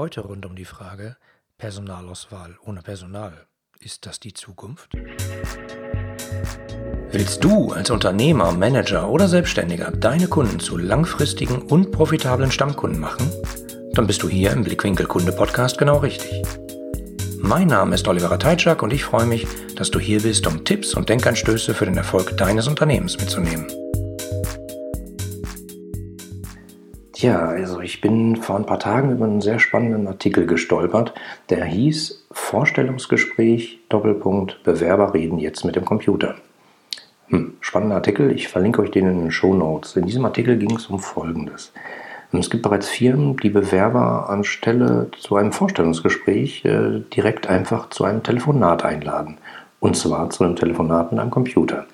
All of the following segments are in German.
Heute rund um die Frage Personalauswahl ohne Personal. Ist das die Zukunft? Willst du als Unternehmer, Manager oder Selbstständiger deine Kunden zu langfristigen und profitablen Stammkunden machen? Dann bist du hier im Blickwinkel Kunde Podcast genau richtig. Mein Name ist Oliver Teitschak und ich freue mich, dass du hier bist, um Tipps und Denkanstöße für den Erfolg deines Unternehmens mitzunehmen. Ja, also ich bin vor ein paar Tagen über einen sehr spannenden Artikel gestolpert, der hieß Vorstellungsgespräch, Doppelpunkt, Bewerber reden jetzt mit dem Computer. Hm, spannender Artikel, ich verlinke euch den in den Show Notes. In diesem Artikel ging es um Folgendes. Es gibt bereits Firmen, die Bewerber anstelle zu einem Vorstellungsgespräch äh, direkt einfach zu einem Telefonat einladen. Und zwar zu einem Telefonat mit einem Computer.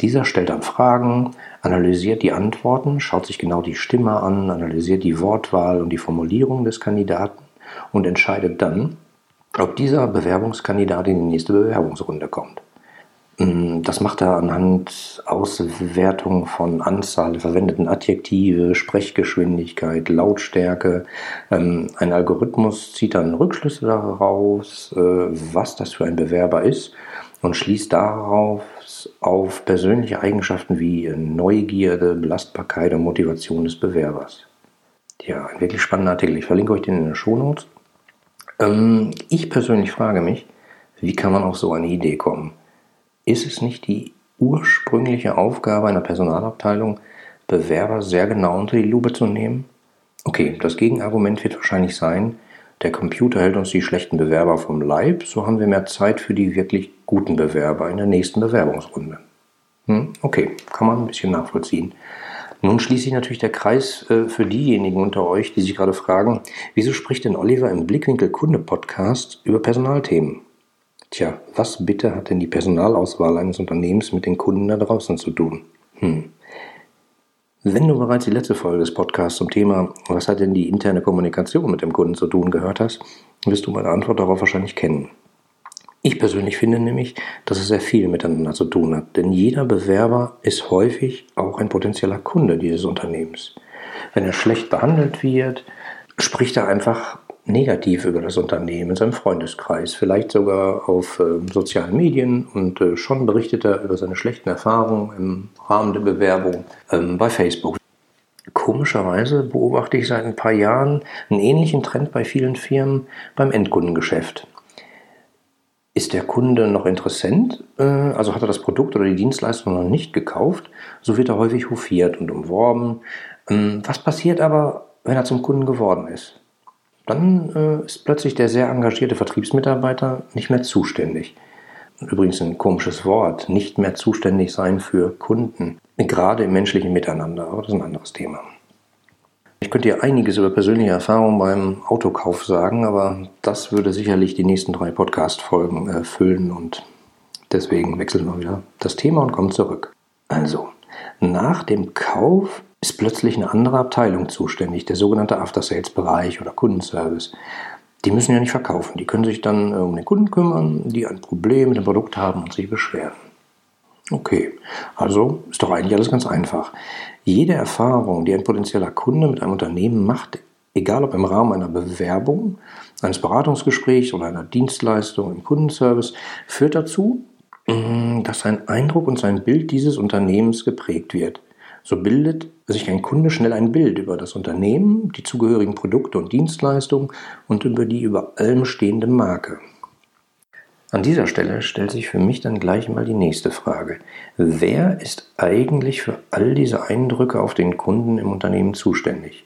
Dieser stellt dann Fragen, analysiert die Antworten, schaut sich genau die Stimme an, analysiert die Wortwahl und die Formulierung des Kandidaten und entscheidet dann, ob dieser Bewerbungskandidat in die nächste Bewerbungsrunde kommt. Mm, das macht er anhand Auswertung von Anzahl der verwendeten Adjektive, Sprechgeschwindigkeit, Lautstärke. Ähm, ein Algorithmus zieht dann Rückschlüsse daraus, äh, was das für ein Bewerber ist und schließt darauf auf persönliche Eigenschaften wie Neugierde, Belastbarkeit und Motivation des Bewerbers. Ja, ein wirklich spannender Artikel. Ich verlinke euch den in den Shownotes. Ähm, ich persönlich frage mich, wie kann man auf so eine Idee kommen? Ist es nicht die ursprüngliche Aufgabe einer Personalabteilung, Bewerber sehr genau unter die Lupe zu nehmen? Okay, das Gegenargument wird wahrscheinlich sein, der Computer hält uns die schlechten Bewerber vom Leib, so haben wir mehr Zeit für die wirklich guten Bewerber in der nächsten Bewerbungsrunde. Hm, okay, kann man ein bisschen nachvollziehen. Nun schließt sich natürlich der Kreis äh, für diejenigen unter euch, die sich gerade fragen, wieso spricht denn Oliver im Blickwinkel Kunde Podcast über Personalthemen? Tja, was bitte hat denn die Personalauswahl eines Unternehmens mit den Kunden da draußen zu tun? Hm. Wenn du bereits die letzte Folge des Podcasts zum Thema Was hat denn die interne Kommunikation mit dem Kunden zu tun gehört hast, wirst du meine Antwort darauf wahrscheinlich kennen. Ich persönlich finde nämlich, dass es sehr viel miteinander zu tun hat, denn jeder Bewerber ist häufig auch ein potenzieller Kunde dieses Unternehmens. Wenn er schlecht behandelt wird, spricht er einfach negativ über das Unternehmen in seinem Freundeskreis, vielleicht sogar auf äh, sozialen Medien und äh, schon berichtet er über seine schlechten Erfahrungen im Rahmen der Bewerbung ähm, bei Facebook. Komischerweise beobachte ich seit ein paar Jahren einen ähnlichen Trend bei vielen Firmen beim Endkundengeschäft. Ist der Kunde noch Interessent, äh, also hat er das Produkt oder die Dienstleistung noch nicht gekauft, so wird er häufig hofiert und umworben. Ähm, was passiert aber, wenn er zum Kunden geworden ist? dann äh, ist plötzlich der sehr engagierte Vertriebsmitarbeiter nicht mehr zuständig. Übrigens ein komisches Wort, nicht mehr zuständig sein für Kunden, gerade im menschlichen Miteinander, aber das ist ein anderes Thema. Ich könnte dir einiges über persönliche Erfahrungen beim Autokauf sagen, aber das würde sicherlich die nächsten drei Podcast-Folgen äh, füllen und deswegen wechseln wir wieder das Thema und kommen zurück. Also, nach dem Kauf ist plötzlich eine andere Abteilung zuständig, der sogenannte After-Sales-Bereich oder Kundenservice. Die müssen ja nicht verkaufen, die können sich dann äh, um den Kunden kümmern, die ein Problem mit dem Produkt haben und sich beschweren. Okay, also ist doch eigentlich alles ganz einfach. Jede Erfahrung, die ein potenzieller Kunde mit einem Unternehmen macht, egal ob im Rahmen einer Bewerbung, eines Beratungsgesprächs oder einer Dienstleistung im Kundenservice, führt dazu, mm, dass sein Eindruck und sein Bild dieses Unternehmens geprägt wird. So bildet sich ein Kunde schnell ein Bild über das Unternehmen, die zugehörigen Produkte und Dienstleistungen und über die über allem stehende Marke. An dieser Stelle stellt sich für mich dann gleich mal die nächste Frage. Wer ist eigentlich für all diese Eindrücke auf den Kunden im Unternehmen zuständig?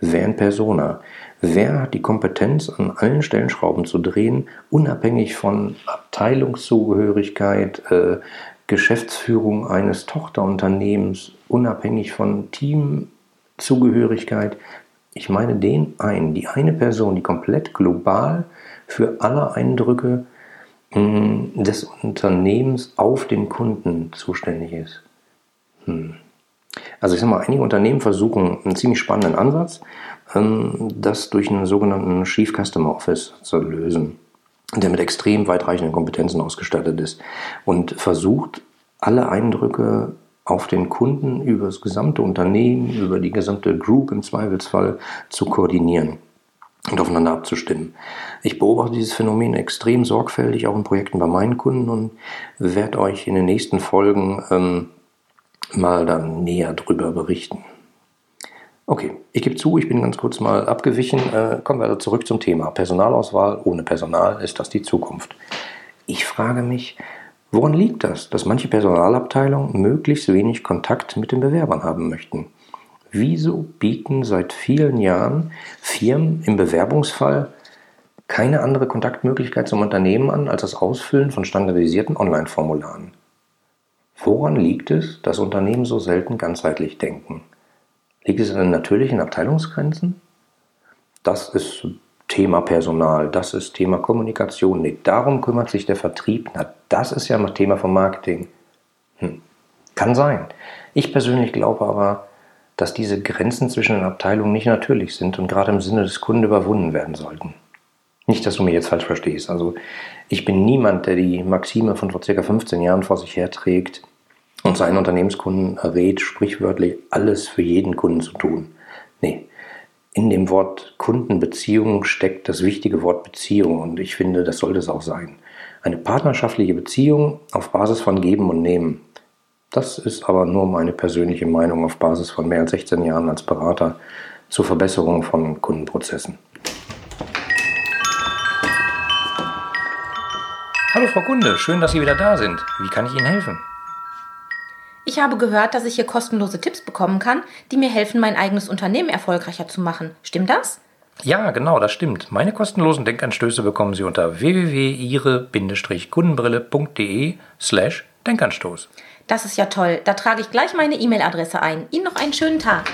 Wer in Persona? Wer hat die Kompetenz, an allen Stellenschrauben zu drehen, unabhängig von Abteilungszugehörigkeit, äh, Geschäftsführung eines Tochterunternehmens, unabhängig von Teamzugehörigkeit. Ich meine den einen, die eine Person, die komplett global für alle Eindrücke des Unternehmens auf den Kunden zuständig ist. Hm. Also ich sage mal, einige Unternehmen versuchen einen ziemlich spannenden Ansatz, ähm, das durch einen sogenannten Chief Customer Office zu lösen der mit extrem weitreichenden Kompetenzen ausgestattet ist und versucht, alle Eindrücke auf den Kunden über das gesamte Unternehmen, über die gesamte Group im Zweifelsfall zu koordinieren. Und aufeinander abzustimmen. Ich beobachte dieses Phänomen extrem sorgfältig, auch in Projekten bei meinen Kunden und werde euch in den nächsten Folgen ähm, mal dann näher drüber berichten. Okay, ich gebe zu, ich bin ganz kurz mal abgewichen. Äh, kommen wir also zurück zum Thema. Personalauswahl ohne Personal, ist das die Zukunft? Ich frage mich, woran liegt das, dass manche Personalabteilungen möglichst wenig Kontakt mit den Bewerbern haben möchten? Wieso bieten seit vielen Jahren Firmen im Bewerbungsfall keine andere Kontaktmöglichkeit zum Unternehmen an als das Ausfüllen von standardisierten Online-Formularen? Woran liegt es, dass Unternehmen so selten ganzheitlich denken? Liegt es an den natürlichen Abteilungsgrenzen? Das ist Thema Personal, das ist Thema Kommunikation. Nee, darum kümmert sich der Vertrieb. Na, das ist ja mal Thema vom Marketing. Hm. Kann sein. Ich persönlich glaube aber, dass diese Grenzen zwischen den Abteilungen nicht natürlich sind und gerade im Sinne des Kunden überwunden werden sollten. Nicht, dass du mir jetzt falsch verstehst. Also ich bin niemand, der die Maxime von vor circa 15 Jahren vor sich herträgt und seinen Unternehmenskunden errät, sprichwörtlich alles für jeden Kunden zu tun. Nee, in dem Wort Kundenbeziehung steckt das wichtige Wort Beziehung und ich finde, das sollte es auch sein. Eine partnerschaftliche Beziehung auf Basis von Geben und Nehmen. Das ist aber nur meine persönliche Meinung auf Basis von mehr als 16 Jahren als Berater zur Verbesserung von Kundenprozessen. Hallo Frau Kunde, schön, dass Sie wieder da sind. Wie kann ich Ihnen helfen? Ich habe gehört, dass ich hier kostenlose Tipps bekommen kann, die mir helfen, mein eigenes Unternehmen erfolgreicher zu machen. Stimmt das? Ja, genau, das stimmt. Meine kostenlosen Denkanstöße bekommen Sie unter www.ihre-kundenbrille.de slash Denkanstoß. Das ist ja toll. Da trage ich gleich meine E-Mail-Adresse ein. Ihnen noch einen schönen Tag.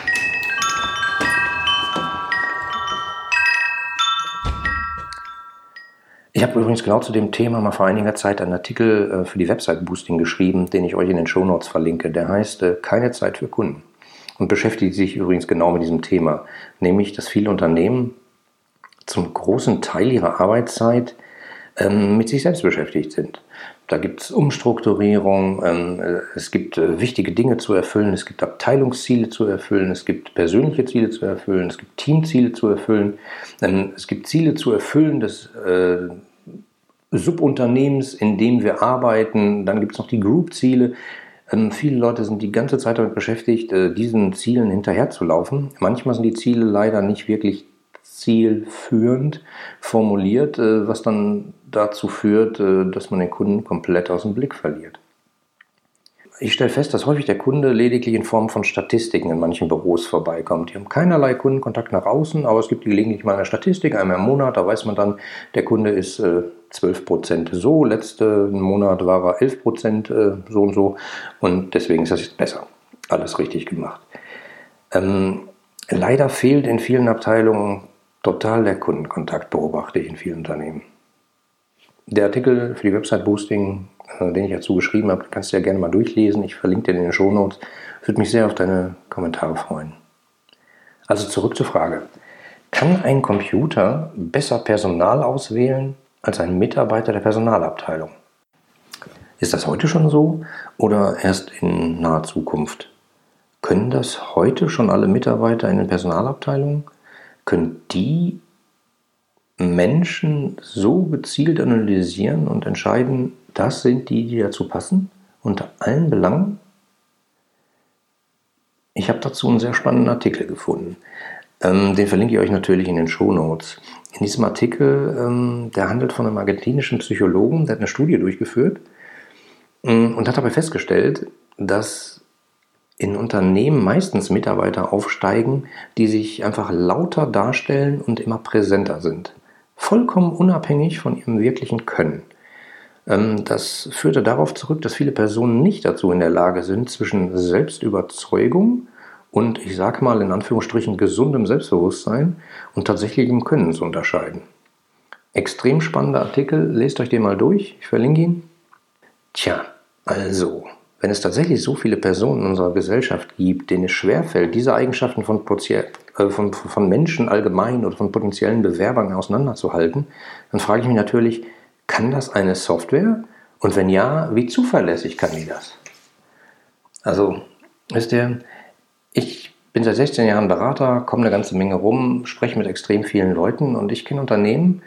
Ich habe übrigens genau zu dem Thema mal vor einiger Zeit einen Artikel äh, für die Website Boosting geschrieben, den ich euch in den Show Notes verlinke. Der heißt äh, Keine Zeit für Kunden und beschäftigt sich übrigens genau mit diesem Thema, nämlich dass viele Unternehmen zum großen Teil ihrer Arbeitszeit ähm, mit sich selbst beschäftigt sind. Da gibt es Umstrukturierung, ähm, äh, es gibt wichtige Dinge zu erfüllen, es gibt Abteilungsziele zu erfüllen, es gibt persönliche Ziele zu erfüllen, es gibt Teamziele zu erfüllen, ähm, es gibt Ziele zu erfüllen des Subunternehmens, in dem wir arbeiten. Dann gibt es noch die Group-Ziele. Ähm, viele Leute sind die ganze Zeit damit beschäftigt, äh, diesen Zielen hinterherzulaufen. Manchmal sind die Ziele leider nicht wirklich zielführend formuliert, äh, was dann dazu führt, äh, dass man den Kunden komplett aus dem Blick verliert. Ich stelle fest, dass häufig der Kunde lediglich in Form von Statistiken in manchen Büros vorbeikommt. Die haben keinerlei Kundenkontakt nach außen, aber es gibt gelegentlich mal eine Statistik, einmal im Monat, da weiß man dann, der Kunde ist äh, 12 Prozent so, letzten Monat war er 11 Prozent äh, so und so und deswegen ist das jetzt besser. Alles richtig gemacht. Ähm, leider fehlt in vielen Abteilungen total der Kundenkontakt, beobachte ich in vielen Unternehmen. Der Artikel für die Website Boosting äh, den ich dazu geschrieben habe, kannst du ja gerne mal durchlesen. Ich verlinke dir in den Shownotes. Würde mich sehr auf deine Kommentare freuen. Also zurück zur Frage. Kann ein Computer besser Personal auswählen als ein Mitarbeiter der Personalabteilung? Ist das heute schon so oder erst in naher Zukunft? Können das heute schon alle Mitarbeiter in den Personalabteilungen? Können die Menschen so gezielt analysieren und entscheiden, das sind die, die dazu passen, unter allen Belangen. Ich habe dazu einen sehr spannenden Artikel gefunden. Ähm, den verlinke ich euch natürlich in den Show Notes. In diesem Artikel, ähm, der handelt von einem argentinischen Psychologen, der hat eine Studie durchgeführt ähm, und hat dabei festgestellt, dass in Unternehmen meistens Mitarbeiter aufsteigen, die sich einfach lauter darstellen und immer präsenter sind. Vollkommen unabhängig von ihrem wirklichen Können. Ähm, das führte darauf zurück, dass viele Personen nicht dazu in der Lage sind, zwischen Selbstüberzeugung und ich sage mal in Anführungsstrichen gesundem Selbstbewusstsein und tatsächlichem Können zu unterscheiden. Extrem spannender Artikel, lest euch den mal durch, ich verlinke ihn. Tja, also, wenn es tatsächlich so viele Personen in unserer Gesellschaft gibt, denen es schwerfällt, diese Eigenschaften von, äh, von, von Menschen allgemein oder von potenziellen Bewerbern auseinanderzuhalten, dann frage ich mich natürlich, kann das eine Software? Und wenn ja, wie zuverlässig kann die das? Also, wisst ihr, ich bin seit 16 Jahren Berater, komme eine ganze Menge rum, spreche mit extrem vielen Leuten und ich kenne Unternehmen,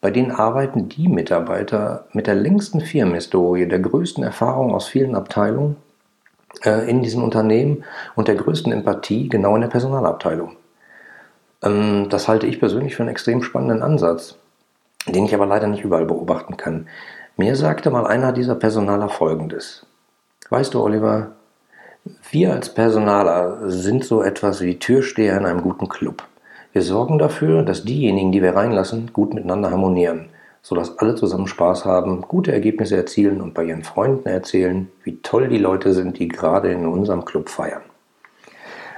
bei denen arbeiten die Mitarbeiter mit der längsten Firmenhistorie, der größten Erfahrung aus vielen Abteilungen äh, in diesen Unternehmen und der größten Empathie genau in der Personalabteilung. Ähm, das halte ich persönlich für einen extrem spannenden Ansatz, den ich aber leider nicht überall beobachten kann. Mir sagte mal einer dieser Personaler Folgendes. Weißt du, Oliver, wir als Personaler sind so etwas wie Türsteher in einem guten Club. Wir sorgen dafür, dass diejenigen, die wir reinlassen, gut miteinander harmonieren, sodass alle zusammen Spaß haben, gute Ergebnisse erzielen und bei ihren Freunden erzählen, wie toll die Leute sind, die gerade in unserem Club feiern.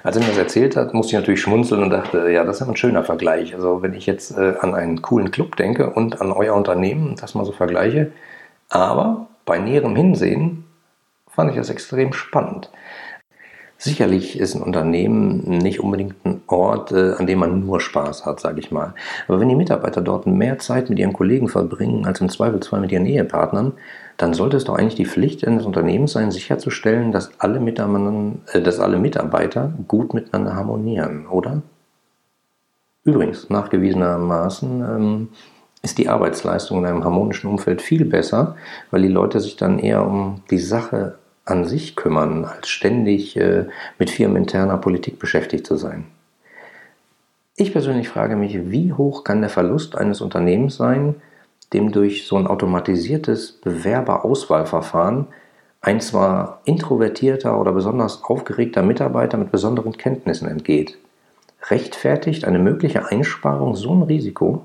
Als er mir das erzählt hat, musste ich natürlich schmunzeln und dachte, ja, das ist ein schöner Vergleich. Also wenn ich jetzt äh, an einen coolen Club denke und an euer Unternehmen, das mal so vergleiche, aber bei näherem Hinsehen fand ich das extrem spannend. Sicherlich ist ein Unternehmen nicht unbedingt ein Ort, äh, an dem man nur Spaß hat, sage ich mal. Aber wenn die Mitarbeiter dort mehr Zeit mit ihren Kollegen verbringen als im Zweifelsfall mit ihren Ehepartnern, dann sollte es doch eigentlich die Pflicht eines Unternehmens sein, sicherzustellen, dass alle, äh, dass alle Mitarbeiter gut miteinander harmonieren, oder? Übrigens, nachgewiesenermaßen ähm, ist die Arbeitsleistung in einem harmonischen Umfeld viel besser, weil die Leute sich dann eher um die Sache an sich kümmern, als ständig äh, mit firmeninterner Politik beschäftigt zu sein. Ich persönlich frage mich, wie hoch kann der Verlust eines Unternehmens sein, dem durch so ein automatisiertes Bewerberauswahlverfahren ein zwar introvertierter oder besonders aufgeregter Mitarbeiter mit besonderen Kenntnissen entgeht. Rechtfertigt eine mögliche Einsparung so ein Risiko?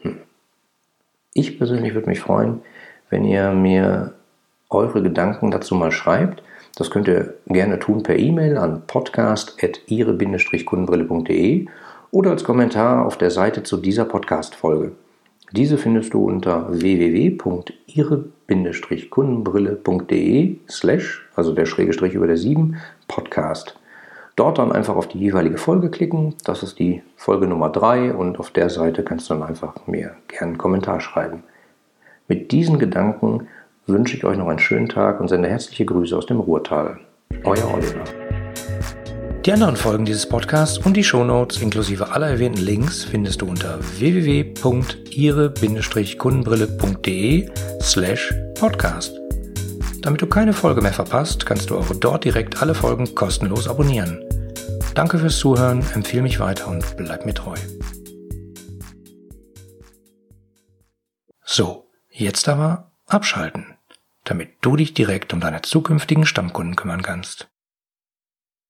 Hm. Ich persönlich würde mich freuen, wenn ihr mir eure Gedanken dazu mal schreibt. Das könnt ihr gerne tun per E-Mail an podcast.ihre-kundenbrille.de oder als Kommentar auf der Seite zu dieser Podcast-Folge. Diese findest du unter www.ihre-kundenbrille.de slash, also der schräge Strich über der 7, Podcast. Dort dann einfach auf die jeweilige Folge klicken. Das ist die Folge Nummer 3 und auf der Seite kannst du dann einfach mir gerne einen Kommentar schreiben. Mit diesen Gedanken wünsche ich euch noch einen schönen Tag und sende herzliche Grüße aus dem Ruhrtal. Euer Oliver. Die anderen Folgen dieses Podcasts und die Shownotes inklusive aller erwähnten Links findest du unter www.ihre-kundenbrille.de slash podcast. Damit du keine Folge mehr verpasst, kannst du auch dort direkt alle Folgen kostenlos abonnieren. Danke fürs Zuhören, empfehle mich weiter und bleib mir treu. So, jetzt aber abschalten, damit du dich direkt um deine zukünftigen Stammkunden kümmern kannst.